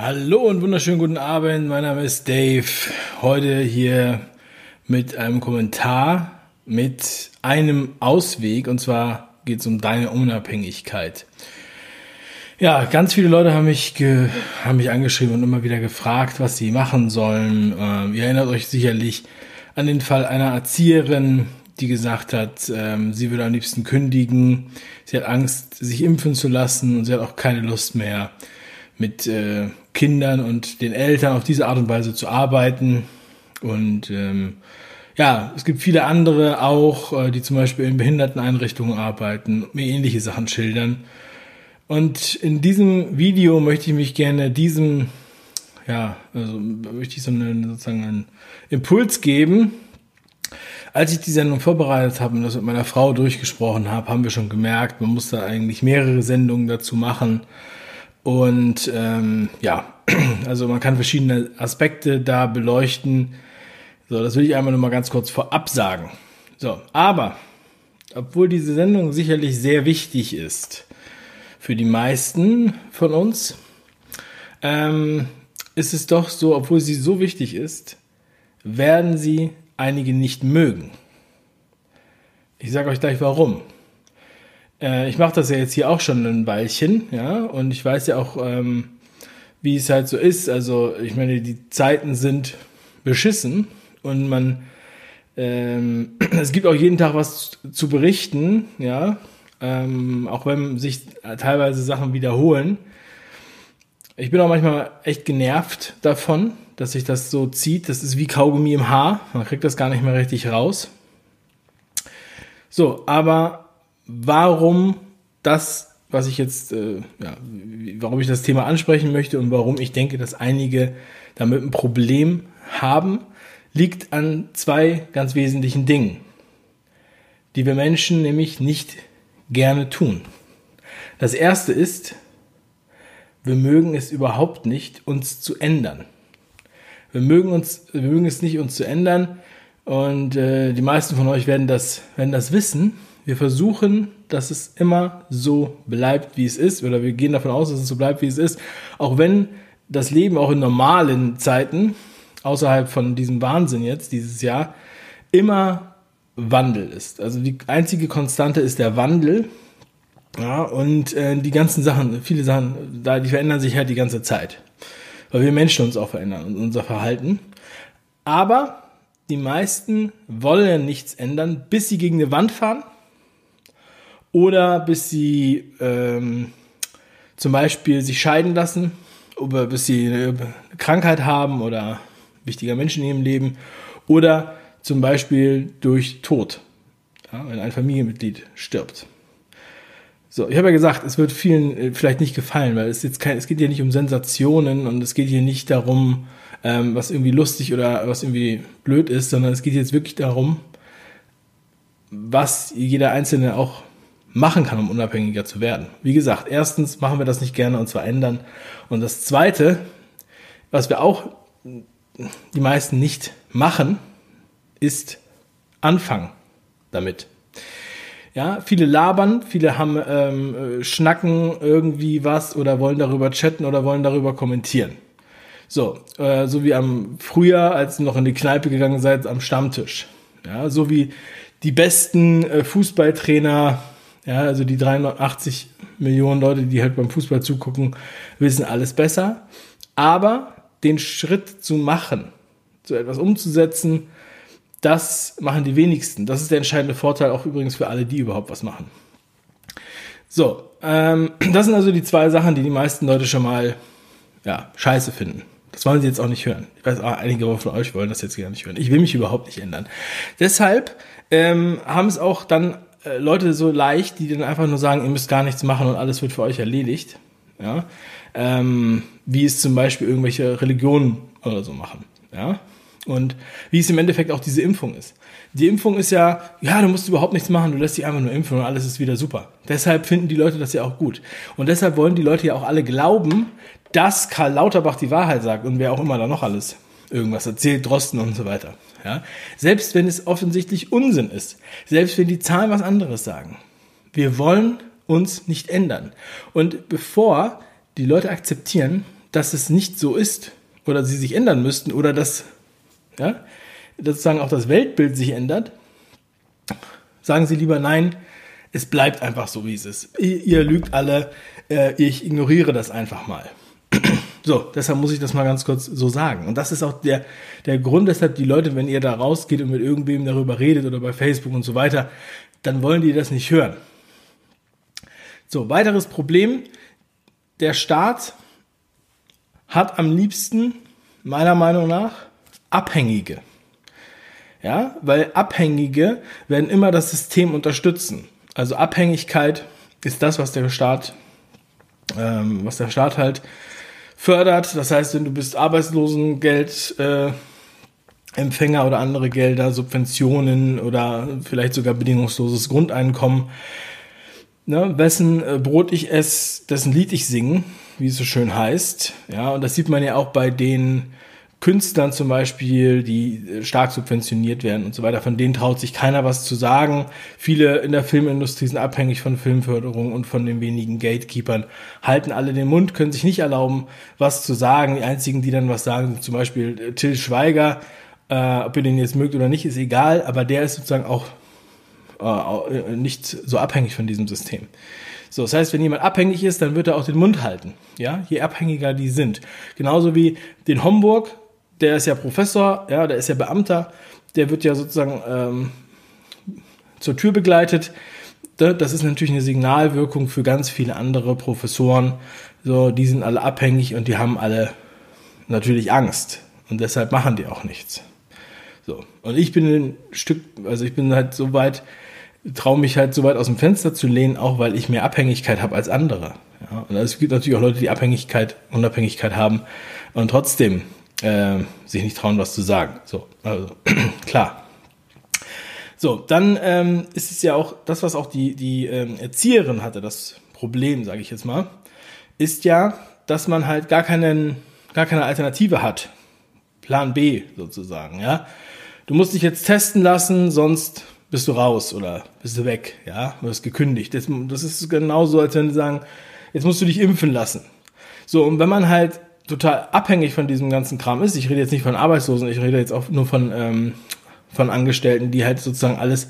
Hallo und wunderschönen guten Abend. Mein Name ist Dave. Heute hier mit einem Kommentar mit einem Ausweg und zwar geht es um deine Unabhängigkeit. Ja, ganz viele Leute haben mich, haben mich angeschrieben und immer wieder gefragt, was sie machen sollen. Ähm, ihr erinnert euch sicherlich an den Fall einer Erzieherin, die gesagt hat, ähm, sie würde am liebsten kündigen. Sie hat Angst, sich impfen zu lassen und sie hat auch keine Lust mehr mit äh, Kindern und den Eltern auf diese Art und Weise zu arbeiten. Und ähm, ja, es gibt viele andere auch, äh, die zum Beispiel in Behinderteneinrichtungen arbeiten, mir ähnliche Sachen schildern. Und in diesem Video möchte ich mich gerne diesem, ja, also möchte ich so einen, sozusagen einen Impuls geben. Als ich die Sendung vorbereitet habe und das mit meiner Frau durchgesprochen habe, haben wir schon gemerkt, man muss da eigentlich mehrere Sendungen dazu machen. Und ähm, ja, also man kann verschiedene Aspekte da beleuchten. So, das will ich einmal nur mal ganz kurz vorab sagen. So, aber obwohl diese Sendung sicherlich sehr wichtig ist für die meisten von uns, ähm, ist es doch so, obwohl sie so wichtig ist, werden sie einige nicht mögen. Ich sage euch gleich warum. Äh, ich mache das ja jetzt hier auch schon ein Weilchen, ja, und ich weiß ja auch, ähm, wie es halt so ist. Also, ich meine, die Zeiten sind beschissen und man, ähm, es gibt auch jeden Tag was zu berichten, ja, ähm, auch wenn sich teilweise Sachen wiederholen. Ich bin auch manchmal echt genervt davon, dass sich das so zieht. Das ist wie Kaugummi im Haar. Man kriegt das gar nicht mehr richtig raus. So, aber warum das, was ich jetzt, äh, ja, warum ich das Thema ansprechen möchte und warum ich denke, dass einige damit ein Problem haben, liegt an zwei ganz wesentlichen Dingen, die wir Menschen nämlich nicht gerne tun. Das erste ist, wir mögen es überhaupt nicht, uns zu ändern. Wir mögen uns, wir mögen es nicht, uns zu ändern. Und äh, die meisten von euch werden das, werden das wissen. Wir versuchen, dass es immer so bleibt, wie es ist, oder wir gehen davon aus, dass es so bleibt, wie es ist, auch wenn das Leben auch in normalen Zeiten, außerhalb von diesem Wahnsinn jetzt, dieses Jahr, immer Wandel ist. Also die einzige Konstante ist der Wandel. Ja, und äh, die ganzen Sachen, viele Sachen, da, die verändern sich halt die ganze Zeit. Weil wir Menschen uns auch verändern und unser Verhalten. Aber die meisten wollen nichts ändern, bis sie gegen eine Wand fahren oder bis sie ähm, zum Beispiel sich scheiden lassen oder bis sie eine Krankheit haben oder wichtiger Menschen in ihrem Leben oder zum Beispiel durch Tod, ja, wenn ein Familienmitglied stirbt. So, ich habe ja gesagt, es wird vielen äh, vielleicht nicht gefallen, weil es jetzt kein, es geht hier nicht um Sensationen und es geht hier nicht darum, ähm, was irgendwie lustig oder was irgendwie blöd ist, sondern es geht jetzt wirklich darum, was jeder Einzelne auch machen kann, um unabhängiger zu werden. Wie gesagt, erstens machen wir das nicht gerne und zwar ändern. Und das Zweite, was wir auch die meisten nicht machen, ist anfangen damit. Ja, viele labern, viele haben ähm, schnacken irgendwie was oder wollen darüber chatten oder wollen darüber kommentieren. So, äh, so wie am Frühjahr, als ihr noch in die Kneipe gegangen seid, am Stammtisch. Ja, so wie die besten äh, Fußballtrainer ja, also die 380 Millionen Leute, die halt beim Fußball zugucken, wissen alles besser. Aber den Schritt zu machen, so etwas umzusetzen, das machen die wenigsten. Das ist der entscheidende Vorteil auch übrigens für alle, die überhaupt was machen. So, ähm, das sind also die zwei Sachen, die die meisten Leute schon mal ja, scheiße finden. Das wollen sie jetzt auch nicht hören. Ich weiß, auch, einige von euch wollen das jetzt gar nicht hören. Ich will mich überhaupt nicht ändern. Deshalb ähm, haben es auch dann Leute so leicht, die dann einfach nur sagen, ihr müsst gar nichts machen und alles wird für euch erledigt. Ja? Ähm, wie es zum Beispiel irgendwelche Religionen oder so machen. Ja? Und wie es im Endeffekt auch diese Impfung ist. Die Impfung ist ja, ja, du musst überhaupt nichts machen, du lässt dich einfach nur impfen und alles ist wieder super. Deshalb finden die Leute das ja auch gut. Und deshalb wollen die Leute ja auch alle glauben, dass Karl Lauterbach die Wahrheit sagt und wer auch immer da noch alles irgendwas erzählt, Drosten und so weiter. Ja? Selbst wenn es offensichtlich Unsinn ist, selbst wenn die Zahlen was anderes sagen. Wir wollen uns nicht ändern. Und bevor die Leute akzeptieren, dass es nicht so ist oder sie sich ändern müssten oder dass, ja, sozusagen auch das Weltbild sich ändert, sagen sie lieber nein, es bleibt einfach so, wie es ist. Ihr, ihr lügt alle, äh, ich ignoriere das einfach mal. So, deshalb muss ich das mal ganz kurz so sagen. Und das ist auch der, der Grund, weshalb die Leute, wenn ihr da rausgeht und mit irgendwem darüber redet oder bei Facebook und so weiter, dann wollen die das nicht hören. So, weiteres Problem. Der Staat hat am liebsten, meiner Meinung nach, Abhängige. Ja, weil Abhängige werden immer das System unterstützen. Also Abhängigkeit ist das, was der Staat, ähm, was der Staat halt fördert. Das heißt, wenn du bist Arbeitslosengeld äh, Empfänger oder andere Gelder, Subventionen oder vielleicht sogar bedingungsloses Grundeinkommen, ne, wessen äh, Brot ich esse, dessen Lied ich singe, wie es so schön heißt. Ja, und das sieht man ja auch bei den Künstlern zum Beispiel, die äh, stark subventioniert werden und so weiter, von denen traut sich keiner was zu sagen. Viele in der Filmindustrie sind abhängig von Filmförderung und von den wenigen Gatekeepern, halten alle den Mund, können sich nicht erlauben, was zu sagen. Die einzigen, die dann was sagen, sind zum Beispiel äh, Till Schweiger. Äh, ob ihr den jetzt mögt oder nicht, ist egal, aber der ist sozusagen auch äh, nicht so abhängig von diesem System. So, das heißt, wenn jemand abhängig ist, dann wird er auch den Mund halten. Ja, je abhängiger die sind. Genauso wie den Homburg der ist ja Professor, ja, der ist ja Beamter, der wird ja sozusagen ähm, zur Tür begleitet. Das ist natürlich eine Signalwirkung für ganz viele andere Professoren. So, die sind alle abhängig und die haben alle natürlich Angst. Und deshalb machen die auch nichts. So. Und ich bin ein Stück, also ich bin halt so weit, traue mich halt so weit aus dem Fenster zu lehnen, auch weil ich mehr Abhängigkeit habe als andere. Ja. Und es gibt natürlich auch Leute, die Abhängigkeit, Unabhängigkeit haben und trotzdem äh, sich nicht trauen, was zu sagen. So, also klar. So, dann ähm, ist es ja auch das, was auch die, die ähm, Erzieherin hatte, das Problem, sage ich jetzt mal, ist ja, dass man halt gar keinen, gar keine Alternative hat. Plan B sozusagen, ja. Du musst dich jetzt testen lassen, sonst bist du raus oder bist du weg, ja, du wirst gekündigt. Das, das ist genauso, als wenn sie sagen, jetzt musst du dich impfen lassen. So, und wenn man halt total abhängig von diesem ganzen Kram ist. Ich rede jetzt nicht von Arbeitslosen, ich rede jetzt auch nur von, ähm, von Angestellten, die halt sozusagen alles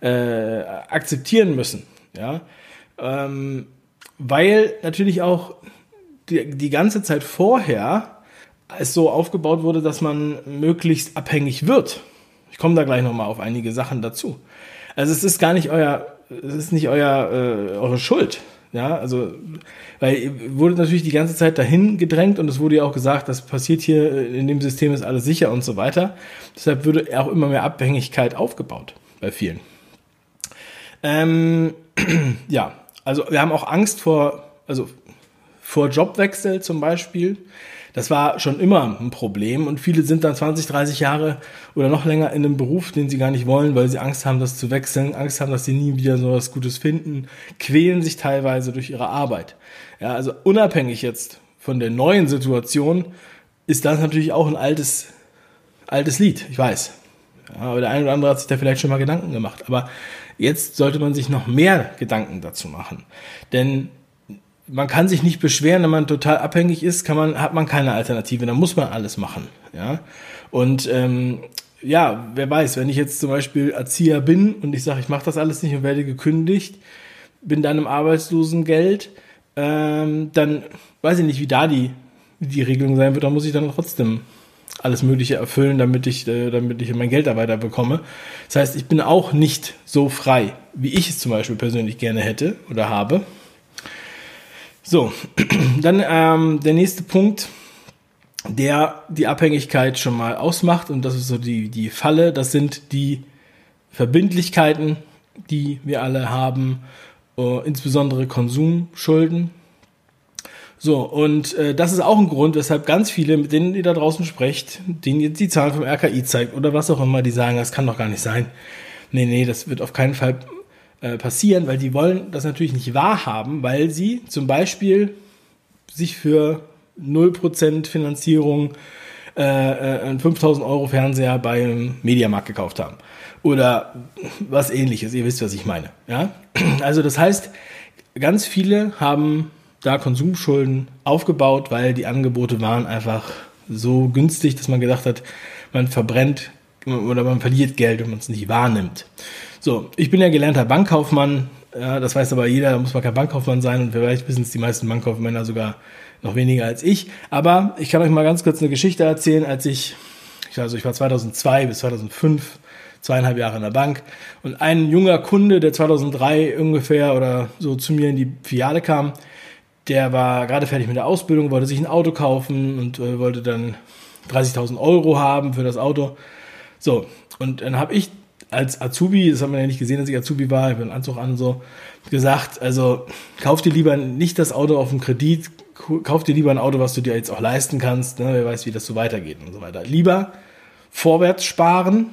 äh, akzeptieren müssen. Ja? Ähm, weil natürlich auch die, die ganze Zeit vorher es so aufgebaut wurde, dass man möglichst abhängig wird. Ich komme da gleich nochmal auf einige Sachen dazu. Also es ist gar nicht euer, es ist nicht euer, äh, eure Schuld. Ja, also, weil wurde natürlich die ganze Zeit dahin gedrängt und es wurde ja auch gesagt, das passiert hier äh, in dem System ist alles sicher und so weiter. Deshalb würde auch immer mehr Abhängigkeit aufgebaut bei vielen. Ähm, ja, also wir haben auch Angst vor, also vor Jobwechsel zum Beispiel. Das war schon immer ein Problem und viele sind dann 20, 30 Jahre oder noch länger in einem Beruf, den sie gar nicht wollen, weil sie Angst haben, das zu wechseln, Angst haben, dass sie nie wieder so was Gutes finden, quälen sich teilweise durch ihre Arbeit. Ja, also unabhängig jetzt von der neuen Situation ist das natürlich auch ein altes, altes Lied, ich weiß. Ja, aber der eine oder andere hat sich da vielleicht schon mal Gedanken gemacht. Aber jetzt sollte man sich noch mehr Gedanken dazu machen. Denn man kann sich nicht beschweren, wenn man total abhängig ist, kann man, hat man keine Alternative, dann muss man alles machen. Ja? Und ähm, ja, wer weiß, wenn ich jetzt zum Beispiel Erzieher bin und ich sage, ich mache das alles nicht und werde gekündigt, bin dann im Arbeitslosengeld, ähm, dann weiß ich nicht, wie da die, die Regelung sein wird, da muss ich dann trotzdem alles Mögliche erfüllen, damit ich, äh, damit ich mein Geld da weiter bekomme. Das heißt, ich bin auch nicht so frei, wie ich es zum Beispiel persönlich gerne hätte oder habe. So, dann ähm, der nächste Punkt, der die Abhängigkeit schon mal ausmacht und das ist so die, die Falle, das sind die Verbindlichkeiten, die wir alle haben, äh, insbesondere Konsumschulden. So, und äh, das ist auch ein Grund, weshalb ganz viele, mit denen ihr da draußen sprecht, denen jetzt die Zahlen vom RKI zeigt oder was auch immer, die sagen, das kann doch gar nicht sein. Nee, nee, das wird auf keinen Fall äh, passieren, weil die wollen das natürlich nicht wahrhaben, weil sie zum Beispiel sich für 0% Finanzierung äh, äh einen 5000 Euro Fernseher beim Mediamarkt gekauft haben. Oder was ähnliches, ihr wisst, was ich meine. Ja? Also das heißt, ganz viele haben da Konsumschulden aufgebaut, weil die Angebote waren einfach so günstig, dass man gedacht hat, man verbrennt oder man verliert Geld, wenn man es nicht wahrnimmt. So, ich bin ja gelernter Bankkaufmann, ja, das weiß aber jeder, da muss man kein Bankkaufmann sein und vielleicht wissen es die meisten Bankkaufmänner sogar noch weniger als ich. Aber ich kann euch mal ganz kurz eine Geschichte erzählen, als ich, also ich war 2002 bis 2005 zweieinhalb Jahre in der Bank und ein junger Kunde, der 2003 ungefähr oder so zu mir in die Filiale kam, der war gerade fertig mit der Ausbildung, wollte sich ein Auto kaufen und äh, wollte dann 30.000 Euro haben für das Auto. So, und dann habe ich als Azubi, das hat man ja nicht gesehen, dass ich Azubi war, ich habe einen Anzug an so, gesagt, also kauf dir lieber nicht das Auto auf dem Kredit, kauf dir lieber ein Auto, was du dir jetzt auch leisten kannst, ne, wer weiß, wie das so weitergeht und so weiter. Lieber vorwärts sparen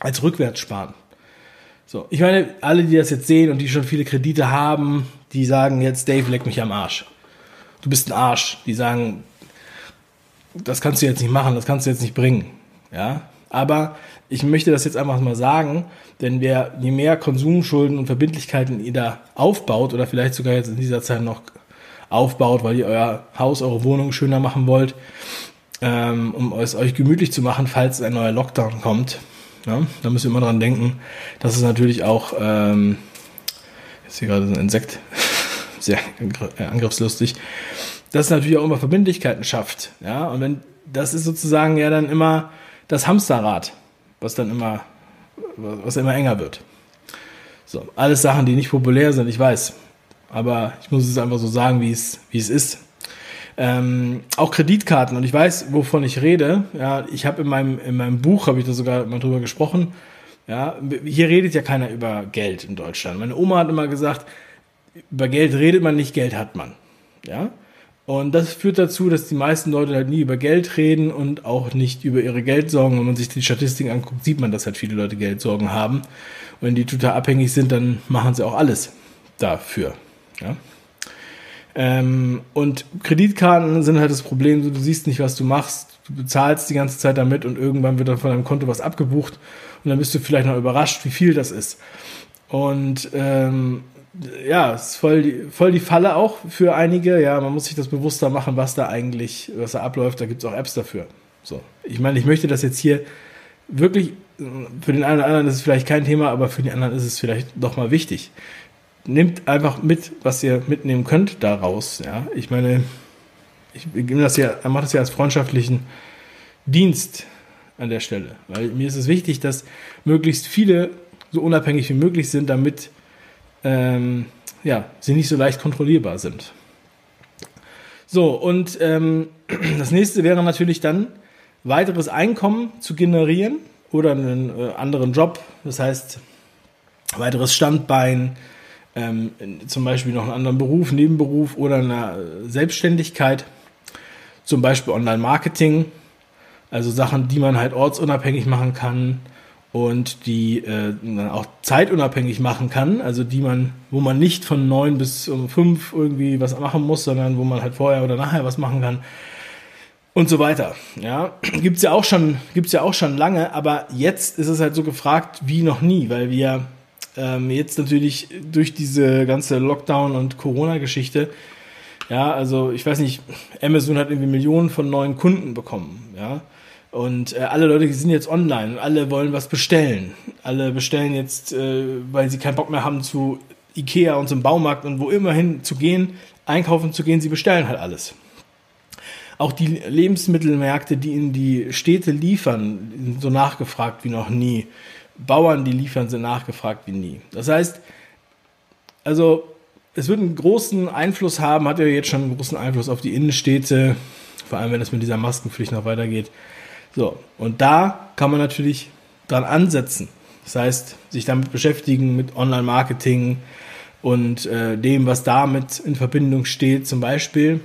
als rückwärts sparen. So, ich meine, alle, die das jetzt sehen und die schon viele Kredite haben, die sagen jetzt, Dave, leck mich am Arsch. Du bist ein Arsch. Die sagen, das kannst du jetzt nicht machen, das kannst du jetzt nicht bringen. Ja, aber ich möchte das jetzt einfach mal sagen, denn wer je mehr Konsumschulden und Verbindlichkeiten ihr da aufbaut oder vielleicht sogar jetzt in dieser Zeit noch aufbaut, weil ihr euer Haus, eure Wohnung schöner machen wollt, ähm, um es euch gemütlich zu machen, falls ein neuer Lockdown kommt, ja, da müsst ihr immer dran denken, dass es natürlich auch, ähm, jetzt hier gerade so ein Insekt, sehr angriffslustig, dass es natürlich auch immer Verbindlichkeiten schafft. Ja, und wenn, das ist sozusagen ja dann immer das Hamsterrad, was dann immer, was immer enger wird. So, alles Sachen, die nicht populär sind, ich weiß. Aber ich muss es einfach so sagen, wie es, wie es ist. Ähm, auch Kreditkarten und ich weiß, wovon ich rede. Ja, ich habe in meinem in meinem Buch habe ich da sogar mal drüber gesprochen. Ja, hier redet ja keiner über Geld in Deutschland. Meine Oma hat immer gesagt, über Geld redet man nicht, Geld hat man. Ja, und das führt dazu, dass die meisten Leute halt nie über Geld reden und auch nicht über ihre Geldsorgen. Wenn man sich die Statistiken anguckt, sieht man, dass halt viele Leute Geldsorgen haben. Und wenn die total abhängig sind, dann machen sie auch alles dafür. Ja. Ähm, und Kreditkarten sind halt das Problem, du siehst nicht, was du machst, du bezahlst die ganze Zeit damit und irgendwann wird dann von deinem Konto was abgebucht und dann bist du vielleicht noch überrascht, wie viel das ist. Und ähm, ja, ist voll die, voll die Falle auch für einige. Ja, man muss sich das bewusster machen, was da eigentlich, was da abläuft. Da gibt es auch Apps dafür. So. Ich meine, ich möchte das jetzt hier wirklich, für den einen oder anderen ist es vielleicht kein Thema, aber für die anderen ist es vielleicht doch mal wichtig nehmt einfach mit, was ihr mitnehmen könnt daraus. Ja, ich meine, ich nehme das ja, macht das ja als freundschaftlichen Dienst an der Stelle, weil mir ist es wichtig, dass möglichst viele so unabhängig wie möglich sind, damit ähm, ja, sie nicht so leicht kontrollierbar sind. So, und ähm, das nächste wäre natürlich dann, weiteres Einkommen zu generieren oder einen äh, anderen Job, das heißt, weiteres Standbein, ähm, zum Beispiel noch einen anderen Beruf, Nebenberuf oder eine Selbstständigkeit, zum Beispiel Online-Marketing, also Sachen, die man halt ortsunabhängig machen kann und die äh, dann auch zeitunabhängig machen kann, also die man, wo man nicht von neun bis um fünf irgendwie was machen muss, sondern wo man halt vorher oder nachher was machen kann und so weiter. Ja, gibt's ja auch schon, gibt's ja auch schon lange, aber jetzt ist es halt so gefragt wie noch nie, weil wir ähm, jetzt natürlich durch diese ganze Lockdown- und Corona-Geschichte, ja, also ich weiß nicht, Amazon hat irgendwie Millionen von neuen Kunden bekommen, ja. Und äh, alle Leute sind jetzt online und alle wollen was bestellen. Alle bestellen jetzt, äh, weil sie keinen Bock mehr haben zu Ikea und zum Baumarkt und wo immer hin zu gehen, einkaufen zu gehen, sie bestellen halt alles. Auch die Lebensmittelmärkte, die in die Städte liefern, sind so nachgefragt wie noch nie. Bauern, die liefern, sind nachgefragt wie nie. Das heißt, also es wird einen großen Einfluss haben, hat ja jetzt schon einen großen Einfluss auf die Innenstädte, vor allem wenn es mit dieser Maskenpflicht noch weitergeht. So, und da kann man natürlich dran ansetzen. Das heißt, sich damit beschäftigen mit Online-Marketing und äh, dem, was damit in Verbindung steht, zum Beispiel.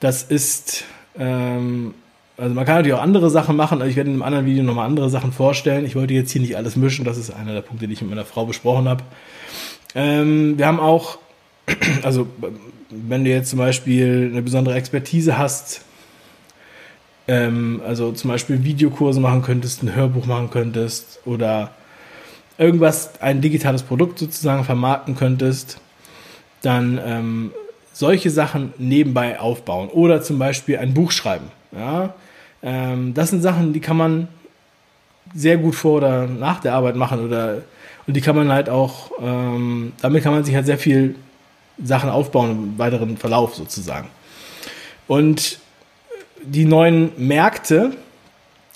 Das ist ähm, also man kann natürlich auch andere Sachen machen, also ich werde in einem anderen Video nochmal andere Sachen vorstellen. Ich wollte jetzt hier nicht alles mischen, das ist einer der Punkte, die ich mit meiner Frau besprochen habe. Ähm, wir haben auch, also wenn du jetzt zum Beispiel eine besondere Expertise hast, ähm, also zum Beispiel Videokurse machen könntest, ein Hörbuch machen könntest oder irgendwas, ein digitales Produkt sozusagen vermarkten könntest, dann ähm, solche Sachen nebenbei aufbauen oder zum Beispiel ein Buch schreiben. Ja, ähm, das sind Sachen, die kann man sehr gut vor oder nach der Arbeit machen oder und die kann man halt auch, ähm, damit kann man sich halt sehr viel Sachen aufbauen im weiteren Verlauf sozusagen. Und die neuen Märkte,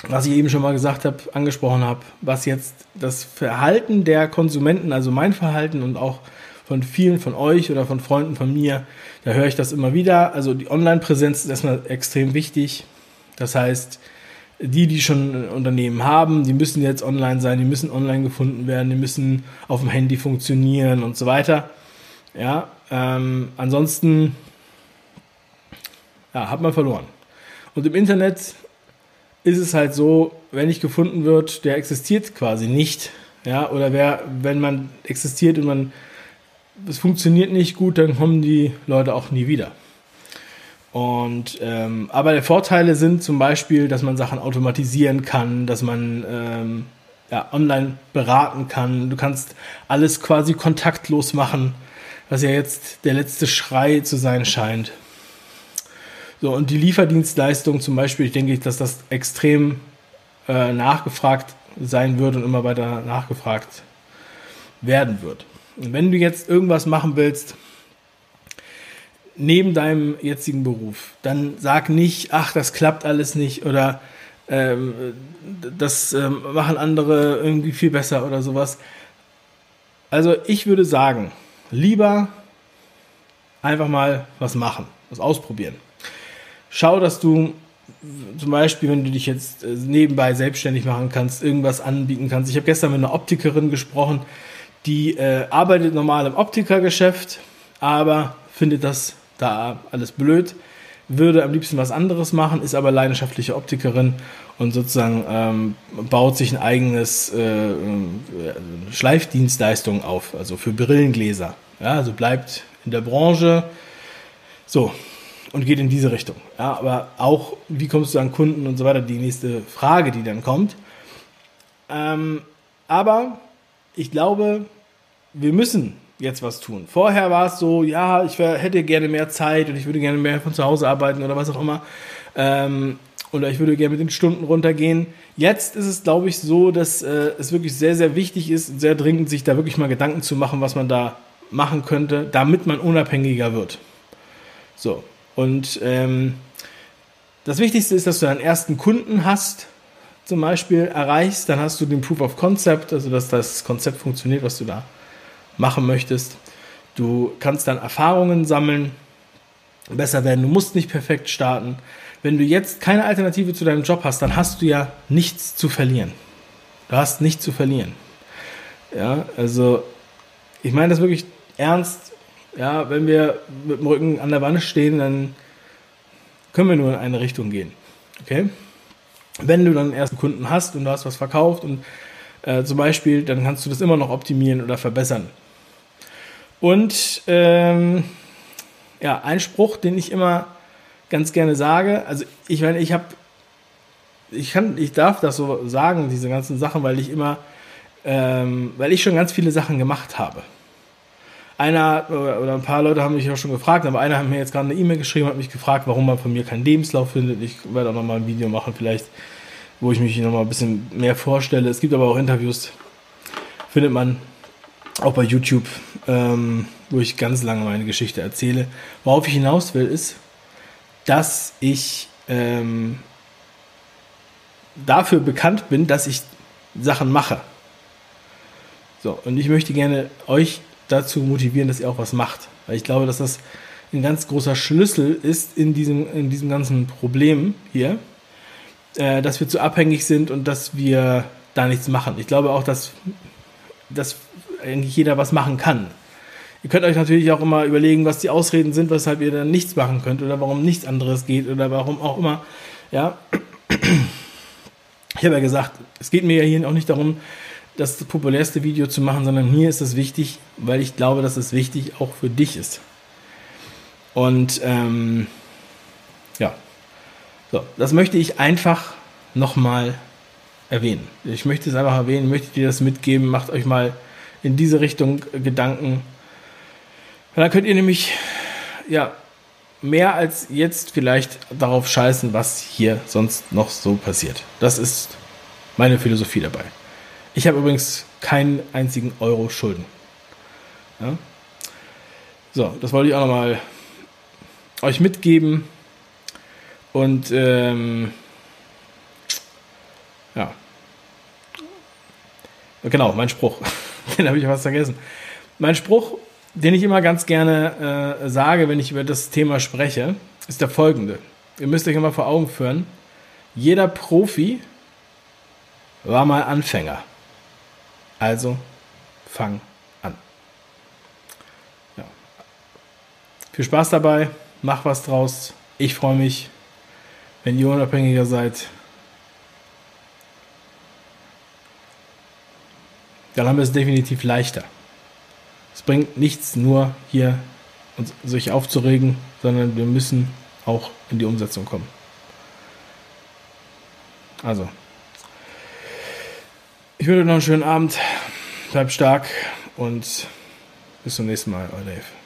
was ich eben schon mal gesagt habe, angesprochen habe, was jetzt das Verhalten der Konsumenten, also mein Verhalten und auch von vielen von euch oder von Freunden von mir, da höre ich das immer wieder. Also die Online-Präsenz ist erstmal extrem wichtig. Das heißt, die, die schon ein Unternehmen haben, die müssen jetzt online sein, die müssen online gefunden werden, die müssen auf dem Handy funktionieren und so weiter. Ja, ähm, ansonsten ja, hat man verloren. Und im Internet ist es halt so, wenn nicht gefunden wird, der existiert quasi nicht. Ja, oder wer, wenn man existiert und man es funktioniert nicht gut, dann kommen die Leute auch nie wieder. Und ähm, aber die Vorteile sind zum Beispiel, dass man Sachen automatisieren kann, dass man ähm, ja, online beraten kann. Du kannst alles quasi kontaktlos machen, was ja jetzt der letzte Schrei zu sein scheint. So, und die Lieferdienstleistung zum Beispiel, ich denke, dass das extrem äh, nachgefragt sein wird und immer weiter nachgefragt werden wird. Und wenn du jetzt irgendwas machen willst, neben deinem jetzigen Beruf, dann sag nicht, ach, das klappt alles nicht oder ähm, das ähm, machen andere irgendwie viel besser oder sowas. Also ich würde sagen, lieber einfach mal was machen, was ausprobieren. Schau, dass du zum Beispiel, wenn du dich jetzt äh, nebenbei selbstständig machen kannst, irgendwas anbieten kannst. Ich habe gestern mit einer Optikerin gesprochen, die äh, arbeitet normal im Optikergeschäft, aber findet das da alles blöd, würde am liebsten was anderes machen, ist aber leidenschaftliche Optikerin und sozusagen ähm, baut sich ein eigenes äh, äh, Schleifdienstleistung auf, also für Brillengläser. Ja, also bleibt in der Branche so und geht in diese Richtung. Ja, aber auch, wie kommst du an Kunden und so weiter, die nächste Frage, die dann kommt. Ähm, aber ich glaube, wir müssen jetzt was tun. Vorher war es so, ja, ich hätte gerne mehr Zeit und ich würde gerne mehr von zu Hause arbeiten oder was auch immer. Ähm, oder ich würde gerne mit den Stunden runtergehen. Jetzt ist es, glaube ich, so, dass äh, es wirklich sehr, sehr wichtig ist, sehr dringend, sich da wirklich mal Gedanken zu machen, was man da machen könnte, damit man unabhängiger wird. So. Und ähm, das Wichtigste ist, dass du deinen ersten Kunden hast, zum Beispiel erreichst, dann hast du den Proof of Concept, also dass das Konzept funktioniert, was du da machen möchtest. Du kannst dann Erfahrungen sammeln, besser werden. Du musst nicht perfekt starten. Wenn du jetzt keine Alternative zu deinem Job hast, dann hast du ja nichts zu verlieren. Du hast nichts zu verlieren. Ja, also ich meine das wirklich ernst. Ja, wenn wir mit dem Rücken an der Wand stehen, dann können wir nur in eine Richtung gehen. Okay? Wenn du dann einen ersten Kunden hast und du hast was verkauft und äh, zum Beispiel, dann kannst du das immer noch optimieren oder verbessern. Und ähm, ja, ein Spruch, den ich immer ganz gerne sage, also ich meine, ich habe, ich kann, ich darf das so sagen, diese ganzen Sachen, weil ich immer, ähm, weil ich schon ganz viele Sachen gemacht habe. Einer oder ein paar Leute haben mich auch schon gefragt, aber einer hat mir jetzt gerade eine E-Mail geschrieben, hat mich gefragt, warum man von mir keinen Lebenslauf findet. Ich werde auch nochmal ein Video machen, vielleicht, wo ich mich nochmal ein bisschen mehr vorstelle. Es gibt aber auch Interviews, findet man auch bei YouTube, ähm, wo ich ganz lange meine Geschichte erzähle. Worauf ich hinaus will, ist, dass ich ähm, dafür bekannt bin, dass ich Sachen mache. So, und ich möchte gerne euch dazu motivieren, dass ihr auch was macht. Weil ich glaube, dass das ein ganz großer Schlüssel ist in diesem, in diesem ganzen Problem hier, äh, dass wir zu abhängig sind und dass wir da nichts machen. Ich glaube auch, dass, dass eigentlich jeder was machen kann. Ihr könnt euch natürlich auch immer überlegen, was die Ausreden sind, weshalb ihr dann nichts machen könnt oder warum nichts anderes geht oder warum auch immer. Ja, ich habe ja gesagt, es geht mir ja hier auch nicht darum, das populärste Video zu machen, sondern mir ist es wichtig, weil ich glaube, dass es wichtig auch für dich ist. Und ähm, ja, so, das möchte ich einfach nochmal erwähnen. Ich möchte es einfach erwähnen, möchte dir das mitgeben, macht euch mal in diese Richtung Gedanken. Und dann könnt ihr nämlich ja, mehr als jetzt vielleicht darauf scheißen, was hier sonst noch so passiert. Das ist meine Philosophie dabei. Ich habe übrigens keinen einzigen Euro Schulden. Ja? So, das wollte ich auch nochmal euch mitgeben. Und ähm, ja. Genau, mein Spruch. Den habe ich fast vergessen. Mein Spruch, den ich immer ganz gerne äh, sage, wenn ich über das Thema spreche, ist der folgende. Ihr müsst euch immer vor Augen führen. Jeder Profi war mal Anfänger. Also fang an. Ja. Viel Spaß dabei, mach was draus. Ich freue mich, wenn ihr unabhängiger seid. Dann haben wir es definitiv leichter. Es bringt nichts nur hier uns, sich aufzuregen, sondern wir müssen auch in die Umsetzung kommen. Also, ich wünsche euch noch einen schönen Abend, bleibt stark und bis zum nächsten Mal, euer Dave.